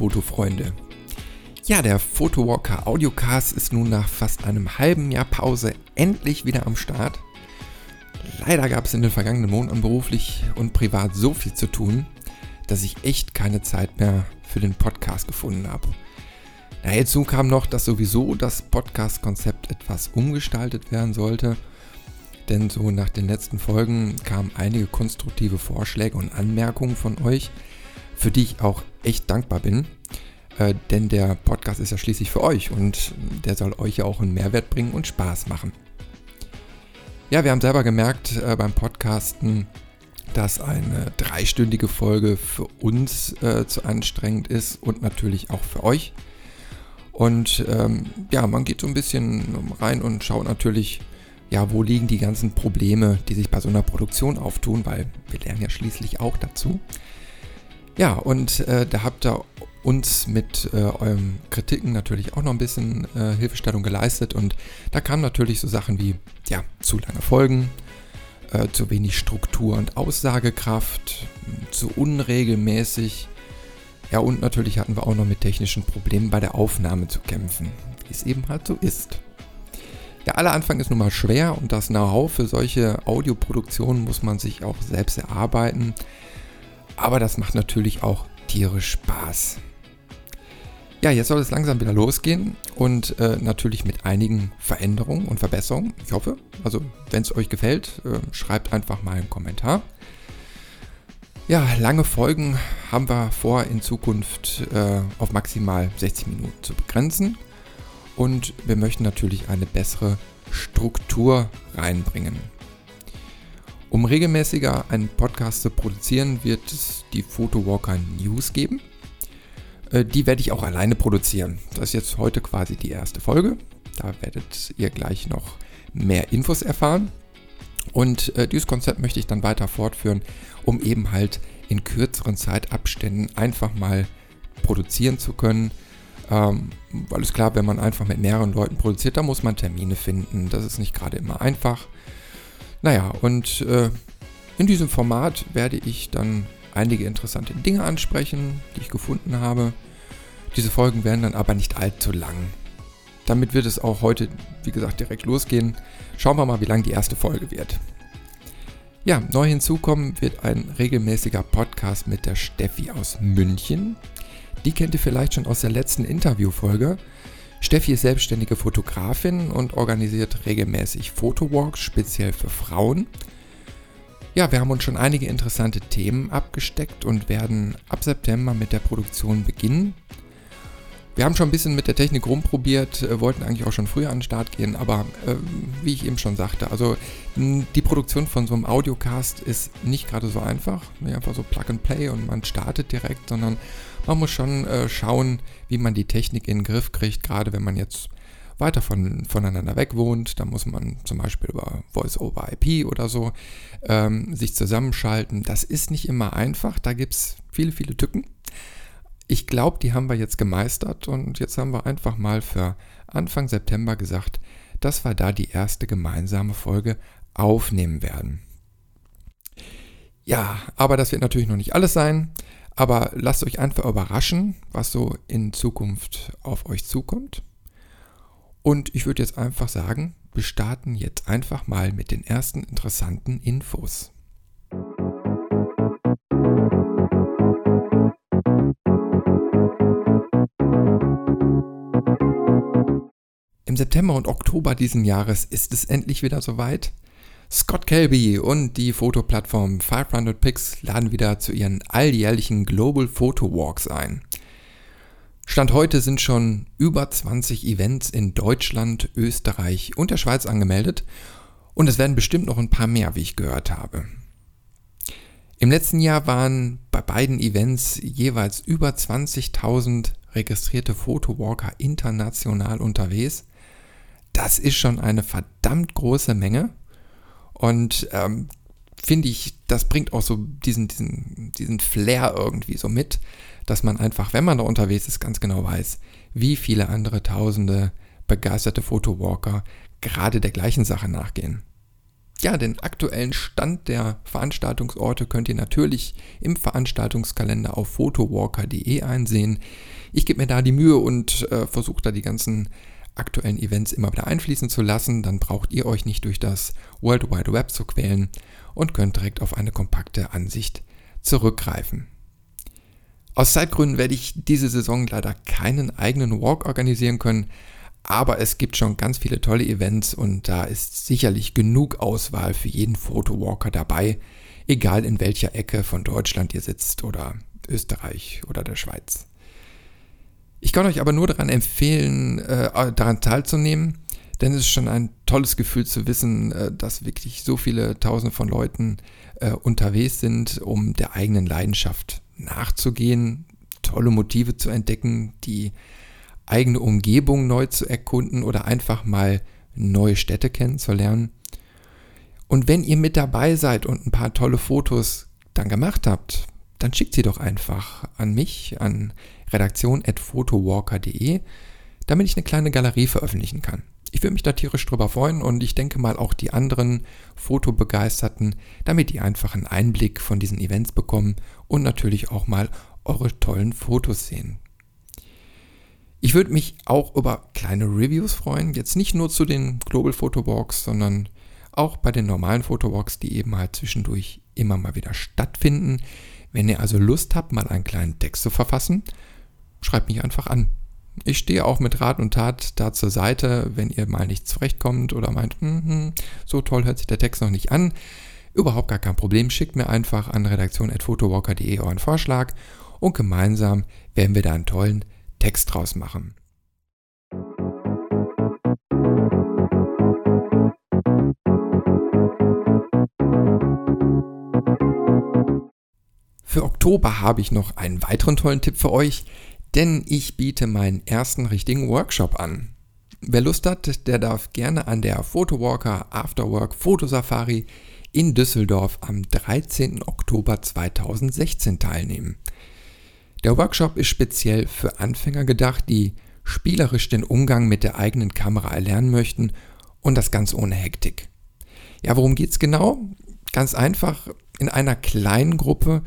Fotofreunde. Ja, der Photowalker Audiocast ist nun nach fast einem halben Jahr Pause endlich wieder am Start. Leider gab es in den vergangenen Monaten beruflich und privat so viel zu tun, dass ich echt keine Zeit mehr für den Podcast gefunden habe. Ja, hinzu kam noch, dass sowieso das Podcast-Konzept etwas umgestaltet werden sollte. Denn so nach den letzten Folgen kamen einige konstruktive Vorschläge und Anmerkungen von euch, für die ich auch echt dankbar bin. Äh, denn der Podcast ist ja schließlich für euch und der soll euch ja auch einen Mehrwert bringen und Spaß machen. Ja, wir haben selber gemerkt äh, beim Podcasten, dass eine dreistündige Folge für uns äh, zu anstrengend ist und natürlich auch für euch. Und ähm, ja, man geht so ein bisschen rein und schaut natürlich, ja, wo liegen die ganzen Probleme, die sich bei so einer Produktion auftun, weil wir lernen ja schließlich auch dazu. Ja, und äh, da habt ihr uns mit äh, euren Kritiken natürlich auch noch ein bisschen äh, Hilfestellung geleistet und da kamen natürlich so Sachen wie, ja, zu lange Folgen, äh, zu wenig Struktur und Aussagekraft, zu unregelmäßig. Ja, und natürlich hatten wir auch noch mit technischen Problemen bei der Aufnahme zu kämpfen, wie es eben halt so ist. Ja, aller Anfang ist nun mal schwer und das Know-how für solche Audioproduktionen muss man sich auch selbst erarbeiten. Aber das macht natürlich auch tierisch Spaß. Ja, jetzt soll es langsam wieder losgehen und äh, natürlich mit einigen Veränderungen und Verbesserungen. Ich hoffe, also wenn es euch gefällt, äh, schreibt einfach mal einen Kommentar. Ja, lange Folgen haben wir vor, in Zukunft äh, auf maximal 60 Minuten zu begrenzen. Und wir möchten natürlich eine bessere Struktur reinbringen. Um regelmäßiger einen Podcast zu produzieren, wird es die Photowalker News geben. Äh, die werde ich auch alleine produzieren. Das ist jetzt heute quasi die erste Folge. Da werdet ihr gleich noch mehr Infos erfahren. Und äh, dieses Konzept möchte ich dann weiter fortführen, um eben halt in kürzeren Zeitabständen einfach mal produzieren zu können. Ähm, weil es klar, wenn man einfach mit mehreren Leuten produziert, da muss man Termine finden. Das ist nicht gerade immer einfach. Naja, und äh, in diesem Format werde ich dann einige interessante Dinge ansprechen, die ich gefunden habe. Diese Folgen werden dann aber nicht allzu lang. Damit wird es auch heute, wie gesagt, direkt losgehen. Schauen wir mal, wie lang die erste Folge wird. Ja, neu hinzukommen wird ein regelmäßiger Podcast mit der Steffi aus München. Die kennt ihr vielleicht schon aus der letzten Interviewfolge. Steffi ist selbstständige Fotografin und organisiert regelmäßig Fotowalks, speziell für Frauen. Ja, wir haben uns schon einige interessante Themen abgesteckt und werden ab September mit der Produktion beginnen. Wir haben schon ein bisschen mit der Technik rumprobiert, äh, wollten eigentlich auch schon früher an den Start gehen, aber äh, wie ich eben schon sagte, also die Produktion von so einem Audiocast ist nicht gerade so einfach, nicht einfach so Plug and Play und man startet direkt, sondern man muss schon äh, schauen, wie man die Technik in den Griff kriegt, gerade wenn man jetzt weiter von, voneinander weg wohnt, dann muss man zum Beispiel über Voice-over-IP oder so ähm, sich zusammenschalten. Das ist nicht immer einfach, da gibt es viele, viele Tücken. Ich glaube, die haben wir jetzt gemeistert und jetzt haben wir einfach mal für Anfang September gesagt, dass wir da die erste gemeinsame Folge aufnehmen werden. Ja, aber das wird natürlich noch nicht alles sein. Aber lasst euch einfach überraschen, was so in Zukunft auf euch zukommt. Und ich würde jetzt einfach sagen, wir starten jetzt einfach mal mit den ersten interessanten Infos. September und Oktober diesen Jahres ist es endlich wieder soweit. Scott Kelby und die Fotoplattform 500 Pix laden wieder zu ihren alljährlichen Global Photo Walks ein. Stand heute sind schon über 20 Events in Deutschland, Österreich und der Schweiz angemeldet und es werden bestimmt noch ein paar mehr, wie ich gehört habe. Im letzten Jahr waren bei beiden Events jeweils über 20.000 registrierte Photowalker international unterwegs. Das ist schon eine verdammt große Menge und ähm, finde ich, das bringt auch so diesen, diesen, diesen Flair irgendwie so mit, dass man einfach, wenn man da unterwegs ist, ganz genau weiß, wie viele andere tausende begeisterte Photowalker gerade der gleichen Sache nachgehen. Ja, den aktuellen Stand der Veranstaltungsorte könnt ihr natürlich im Veranstaltungskalender auf photowalker.de einsehen. Ich gebe mir da die Mühe und äh, versuche da die ganzen aktuellen Events immer wieder einfließen zu lassen. Dann braucht ihr euch nicht durch das World Wide Web zu quälen und könnt direkt auf eine kompakte Ansicht zurückgreifen. Aus Zeitgründen werde ich diese Saison leider keinen eigenen Walk organisieren können, aber es gibt schon ganz viele tolle Events und da ist sicherlich genug Auswahl für jeden Fotowalker dabei, egal in welcher Ecke von Deutschland ihr sitzt oder Österreich oder der Schweiz. Ich kann euch aber nur daran empfehlen, äh, daran teilzunehmen, denn es ist schon ein tolles Gefühl zu wissen, äh, dass wirklich so viele Tausende von Leuten äh, unterwegs sind, um der eigenen Leidenschaft nachzugehen, tolle Motive zu entdecken, die eigene Umgebung neu zu erkunden oder einfach mal neue Städte kennenzulernen. Und wenn ihr mit dabei seid und ein paar tolle Fotos dann gemacht habt, dann schickt sie doch einfach an mich, an redaktion.photowalker.de, damit ich eine kleine Galerie veröffentlichen kann. Ich würde mich da tierisch drüber freuen und ich denke mal auch die anderen Fotobegeisterten, damit die einfach einen Einblick von diesen Events bekommen und natürlich auch mal eure tollen Fotos sehen. Ich würde mich auch über kleine Reviews freuen, jetzt nicht nur zu den Global Photowalks, sondern auch bei den normalen Photowalks, die eben halt zwischendurch immer mal wieder stattfinden. Wenn ihr also Lust habt, mal einen kleinen Text zu verfassen, schreibt mich einfach an. Ich stehe auch mit Rat und Tat da zur Seite, wenn ihr mal nicht zurechtkommt oder meint, hm, hm, so toll hört sich der Text noch nicht an. Überhaupt gar kein Problem, schickt mir einfach an redaktion.photowalker.de euren Vorschlag und gemeinsam werden wir da einen tollen Text draus machen. Für Oktober habe ich noch einen weiteren tollen Tipp für euch, denn ich biete meinen ersten richtigen Workshop an. Wer Lust hat, der darf gerne an der Photowalker Afterwork Fotosafari in Düsseldorf am 13. Oktober 2016 teilnehmen. Der Workshop ist speziell für Anfänger gedacht, die spielerisch den Umgang mit der eigenen Kamera erlernen möchten und das ganz ohne Hektik. Ja, worum geht's genau? Ganz einfach, in einer kleinen Gruppe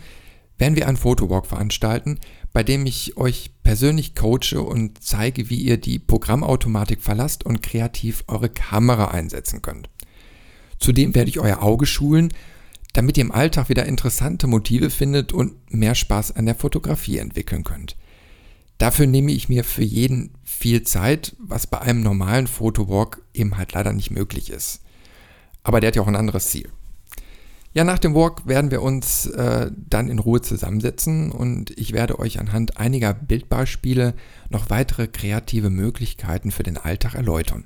werden wir einen Fotowalk veranstalten, bei dem ich euch persönlich coache und zeige, wie ihr die Programmautomatik verlasst und kreativ eure Kamera einsetzen könnt. Zudem werde ich euer Auge schulen damit ihr im Alltag wieder interessante Motive findet und mehr Spaß an der Fotografie entwickeln könnt. Dafür nehme ich mir für jeden viel Zeit, was bei einem normalen Fotowalk eben halt leider nicht möglich ist. Aber der hat ja auch ein anderes Ziel. Ja, nach dem Walk werden wir uns äh, dann in Ruhe zusammensetzen und ich werde euch anhand einiger Bildbeispiele noch weitere kreative Möglichkeiten für den Alltag erläutern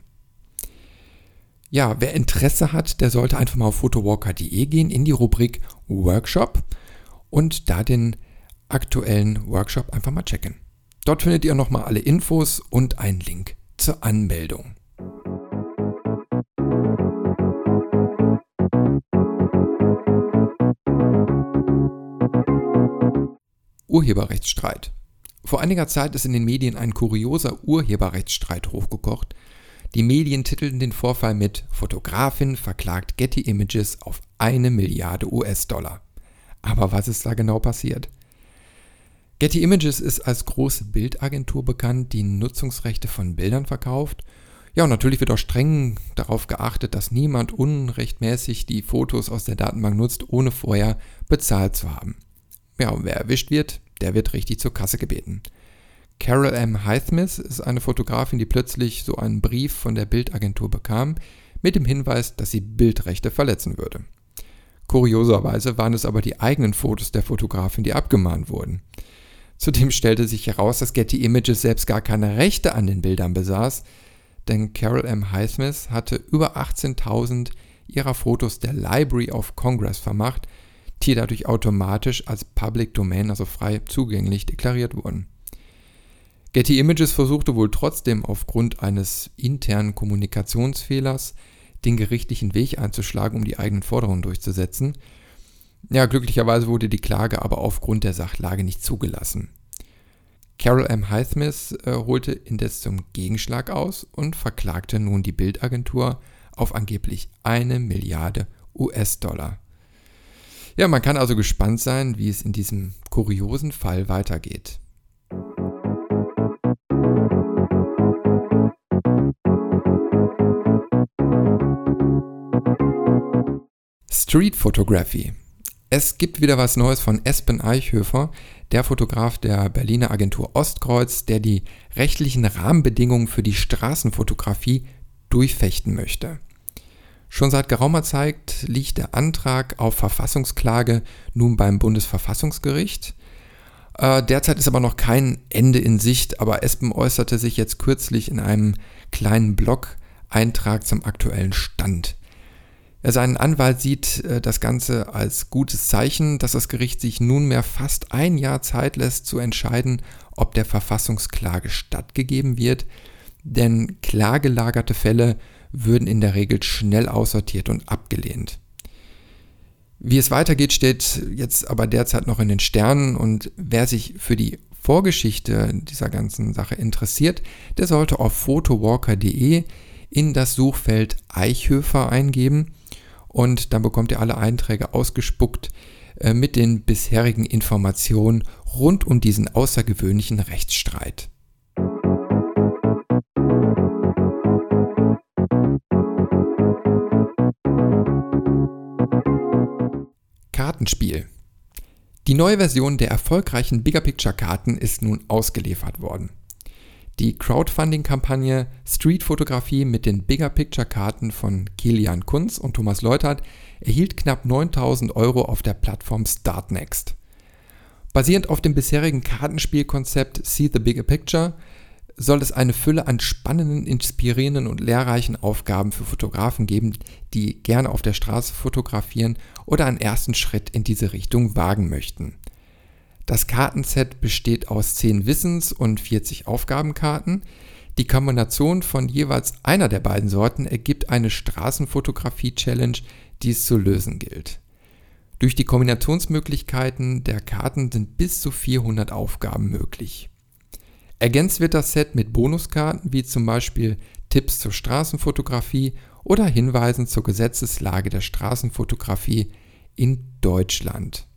ja, wer Interesse hat, der sollte einfach mal auf photowalker.de gehen in die Rubrik Workshop und da den aktuellen Workshop einfach mal checken. Dort findet ihr nochmal alle Infos und einen Link zur Anmeldung. Urheberrechtsstreit. Vor einiger Zeit ist in den Medien ein kurioser Urheberrechtsstreit hochgekocht, die Medien titelten den Vorfall mit Fotografin verklagt Getty Images auf eine Milliarde US-Dollar. Aber was ist da genau passiert? Getty Images ist als große Bildagentur bekannt, die Nutzungsrechte von Bildern verkauft. Ja, und natürlich wird auch streng darauf geachtet, dass niemand unrechtmäßig die Fotos aus der Datenbank nutzt, ohne vorher bezahlt zu haben. Ja, und wer erwischt wird, der wird richtig zur Kasse gebeten. Carol M. Highsmith ist eine Fotografin, die plötzlich so einen Brief von der Bildagentur bekam, mit dem Hinweis, dass sie Bildrechte verletzen würde. Kurioserweise waren es aber die eigenen Fotos der Fotografin, die abgemahnt wurden. Zudem stellte sich heraus, dass Getty Images selbst gar keine Rechte an den Bildern besaß, denn Carol M. Highsmith hatte über 18.000 ihrer Fotos der Library of Congress vermacht, die dadurch automatisch als Public Domain, also frei zugänglich, deklariert wurden. Getty Images versuchte wohl trotzdem aufgrund eines internen Kommunikationsfehlers den gerichtlichen Weg einzuschlagen, um die eigenen Forderungen durchzusetzen. Ja, glücklicherweise wurde die Klage aber aufgrund der Sachlage nicht zugelassen. Carol M. Highsmith äh, holte indes zum Gegenschlag aus und verklagte nun die Bildagentur auf angeblich eine Milliarde US-Dollar. Ja, man kann also gespannt sein, wie es in diesem kuriosen Fall weitergeht. Street Photography. Es gibt wieder was Neues von Espen Eichhöfer, der Fotograf der Berliner Agentur Ostkreuz, der die rechtlichen Rahmenbedingungen für die Straßenfotografie durchfechten möchte. Schon seit geraumer Zeit liegt der Antrag auf Verfassungsklage nun beim Bundesverfassungsgericht. Äh, derzeit ist aber noch kein Ende in Sicht, aber Espen äußerte sich jetzt kürzlich in einem kleinen Blog-Eintrag zum aktuellen Stand. Seinen Anwalt sieht äh, das Ganze als gutes Zeichen, dass das Gericht sich nunmehr fast ein Jahr Zeit lässt zu entscheiden, ob der Verfassungsklage stattgegeben wird, denn klagelagerte Fälle würden in der Regel schnell aussortiert und abgelehnt. Wie es weitergeht, steht jetzt aber derzeit noch in den Sternen und wer sich für die Vorgeschichte dieser ganzen Sache interessiert, der sollte auf photowalker.de in das Suchfeld Eichhöfer eingeben und dann bekommt ihr alle Einträge ausgespuckt äh, mit den bisherigen Informationen rund um diesen außergewöhnlichen Rechtsstreit. Kartenspiel. Die neue Version der erfolgreichen Bigger Picture Karten ist nun ausgeliefert worden. Die Crowdfunding-Kampagne Street Fotografie mit den Bigger Picture Karten von Kilian Kunz und Thomas Leutert erhielt knapp 9000 Euro auf der Plattform Startnext. Basierend auf dem bisherigen Kartenspielkonzept See the Bigger Picture soll es eine Fülle an spannenden, inspirierenden und lehrreichen Aufgaben für Fotografen geben, die gerne auf der Straße fotografieren oder einen ersten Schritt in diese Richtung wagen möchten. Das Kartenset besteht aus 10 Wissens- und 40 Aufgabenkarten. Die Kombination von jeweils einer der beiden Sorten ergibt eine Straßenfotografie-Challenge, die es zu lösen gilt. Durch die Kombinationsmöglichkeiten der Karten sind bis zu 400 Aufgaben möglich. Ergänzt wird das Set mit Bonuskarten wie zum Beispiel Tipps zur Straßenfotografie oder Hinweisen zur Gesetzeslage der Straßenfotografie in Deutschland.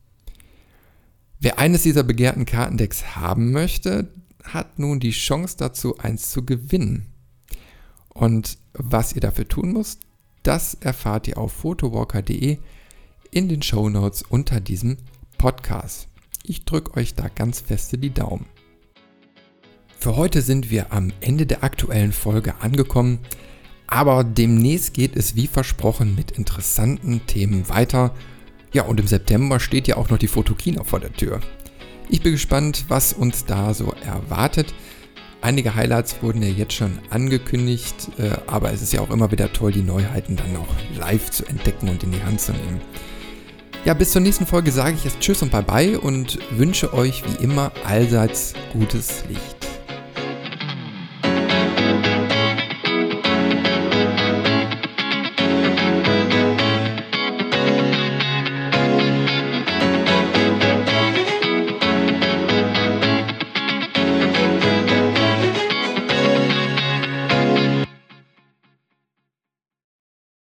Wer eines dieser begehrten Kartendecks haben möchte, hat nun die Chance dazu, eins zu gewinnen. Und was ihr dafür tun müsst, das erfahrt ihr auf photowalker.de in den Show Notes unter diesem Podcast. Ich drücke euch da ganz feste die Daumen. Für heute sind wir am Ende der aktuellen Folge angekommen, aber demnächst geht es wie versprochen mit interessanten Themen weiter ja, und im September steht ja auch noch die Fotokina vor der Tür. Ich bin gespannt, was uns da so erwartet. Einige Highlights wurden ja jetzt schon angekündigt, äh, aber es ist ja auch immer wieder toll, die Neuheiten dann auch live zu entdecken und in die Hand zu nehmen. Ja, bis zur nächsten Folge sage ich jetzt Tschüss und Bye bye und wünsche euch wie immer allseits gutes Licht.